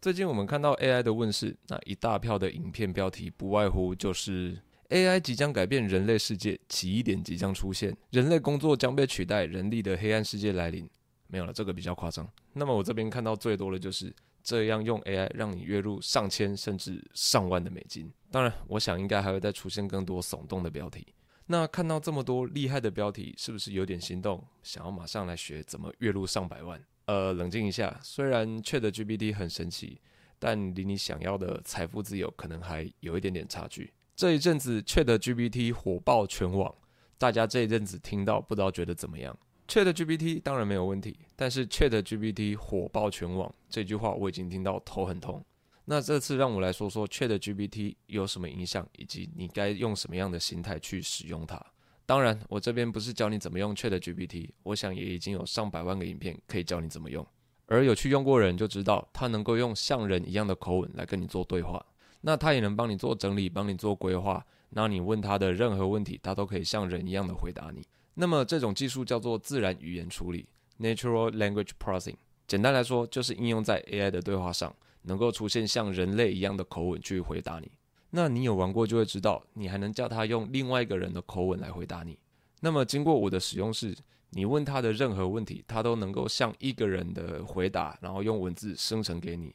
最近我们看到 AI 的问世，那一大票的影片标题不外乎就是 AI 即将改变人类世界，奇异点即将出现，人类工作将被取代，人力的黑暗世界来临。没有了，这个比较夸张。那么我这边看到最多的就是这样用 AI 让你月入上千甚至上万的美金。当然，我想应该还会再出现更多耸动的标题。那看到这么多厉害的标题，是不是有点心动，想要马上来学怎么月入上百万？呃，冷静一下，虽然 ChatGPT 很神奇，但离你想要的财富自由可能还有一点点差距。这一阵子 ChatGPT 火爆全网，大家这一阵子听到不知道觉得怎么样？ChatGPT 当然没有问题，但是 ChatGPT 火爆全网这句话我已经听到头很痛。那这次让我来说说 ChatGPT 有什么影响，以及你该用什么样的心态去使用它。当然，我这边不是教你怎么用 ChatGPT，我想也已经有上百万个影片可以教你怎么用。而有去用过的人就知道，它能够用像人一样的口吻来跟你做对话。那它也能帮你做整理，帮你做规划。那你问它的任何问题，它都可以像人一样的回答你。那么这种技术叫做自然语言处理 （Natural Language Processing）。简单来说，就是应用在 AI 的对话上，能够出现像人类一样的口吻去回答你。那你有玩过就会知道，你还能叫他用另外一个人的口吻来回答你。那么经过我的使用是，你问他的任何问题，他都能够像一个人的回答，然后用文字生成给你，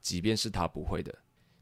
即便是他不会的。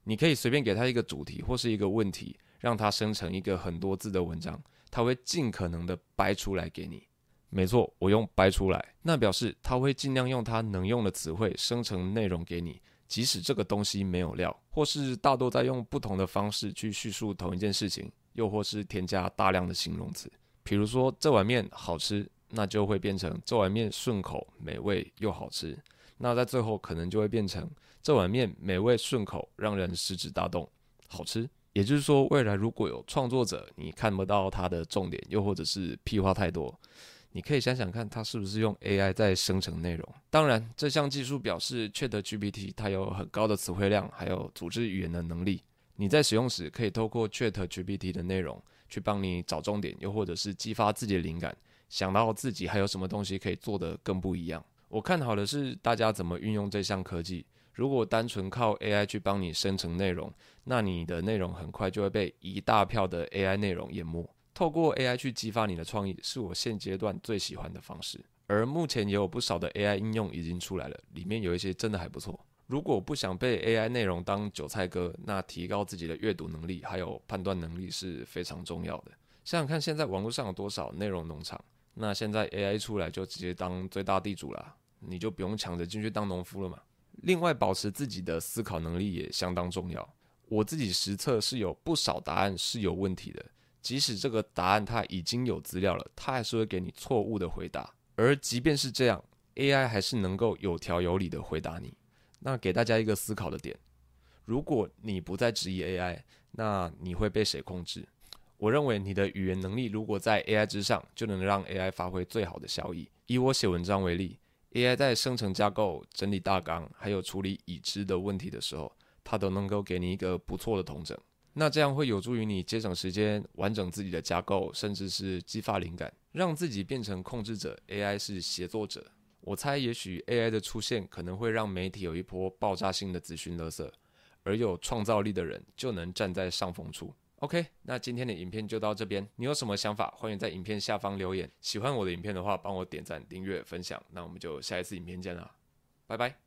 你可以随便给他一个主题或是一个问题，让他生成一个很多字的文章，他会尽可能的掰出来给你。没错，我用掰出来，那表示他会尽量用他能用的词汇生成内容给你。即使这个东西没有料，或是大多在用不同的方式去叙述同一件事情，又或是添加大量的形容词，比如说这碗面好吃，那就会变成这碗面顺口、美味又好吃。那在最后可能就会变成这碗面美味顺口，让人食指大动，好吃。也就是说，未来如果有创作者你看不到他的重点，又或者是屁话太多。你可以想想看，它是不是用 AI 在生成内容？当然，这项技术表示 ChatGPT 它有很高的词汇量，还有组织语言的能力。你在使用时，可以透过 ChatGPT 的内容去帮你找重点，又或者是激发自己的灵感，想到自己还有什么东西可以做得更不一样。我看好的是大家怎么运用这项科技。如果单纯靠 AI 去帮你生成内容，那你的内容很快就会被一大票的 AI 内容淹没。透过 AI 去激发你的创意，是我现阶段最喜欢的方式。而目前也有不少的 AI 应用已经出来了，里面有一些真的还不错。如果不想被 AI 内容当韭菜割，那提高自己的阅读能力还有判断能力是非常重要的。想想看，现在网络上有多少内容农场？那现在 AI 出来就直接当最大地主了，你就不用抢着进去当农夫了嘛。另外，保持自己的思考能力也相当重要。我自己实测是有不少答案是有问题的。即使这个答案它已经有资料了，它还是会给你错误的回答。而即便是这样，AI 还是能够有条有理的回答你。那给大家一个思考的点：如果你不再质疑 AI，那你会被谁控制？我认为你的语言能力如果在 AI 之上，就能让 AI 发挥最好的效益。以我写文章为例，AI 在生成架构、整理大纲，还有处理已知的问题的时候，它都能够给你一个不错的统整。那这样会有助于你节省时间、完整自己的架构，甚至是激发灵感，让自己变成控制者，AI 是协作者。我猜，也许 AI 的出现可能会让媒体有一波爆炸性的资讯垃圾，而有创造力的人就能站在上风处。OK，那今天的影片就到这边，你有什么想法，欢迎在影片下方留言。喜欢我的影片的话，帮我点赞、订阅、分享。那我们就下一次影片见啦，拜拜。